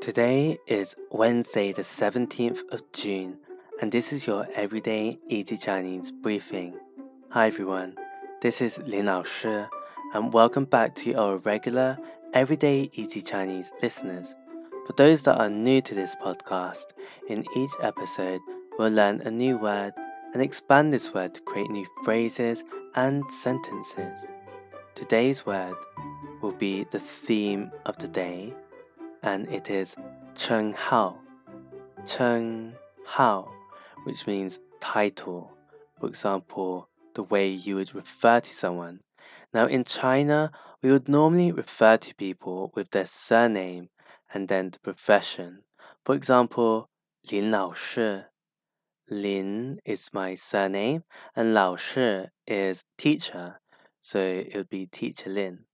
Today is Wednesday, the 17th of June, and this is your everyday easy Chinese briefing. Hi everyone, this is Lin Lao Shi, and welcome back to our regular everyday easy Chinese listeners. For those that are new to this podcast, in each episode we'll learn a new word and expand this word to create new phrases and sentences. Today's word will be the theme of the day and it is Cheng Hao. Cheng Hao, which means title. For example, the way you would refer to someone. Now, in China, we would normally refer to people with their surname and then the profession. For example, Lin Lao Shi. Lin is my surname, and Lao Shi is teacher, so it would be Teacher Lin.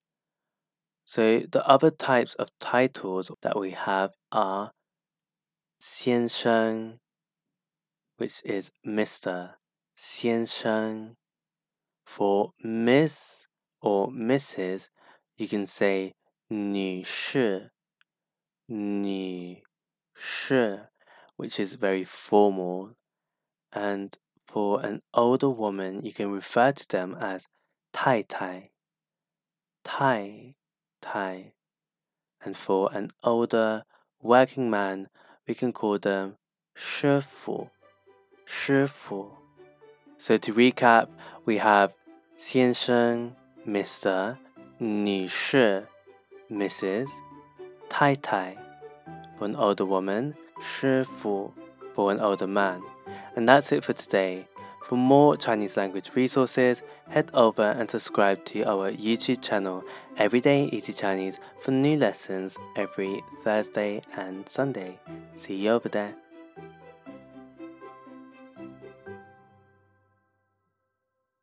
So the other types of titles that we have are 先生, which is Mr. 先生. For Miss or Mrs., you can say 女士,女士, which is very formal. And for an older woman, you can refer to them as 太太,太 Tai. And for an older working man, we can call them 师傅,师傅. So to recap, we have 先生 Mr. 女士 Mrs. 太太 for an older woman, 师傅 for an older man. And that's it for today. For more Chinese language resources, head over and subscribe to our YouTube channel Everyday Easy Chinese for new lessons every Thursday and Sunday. See you over there.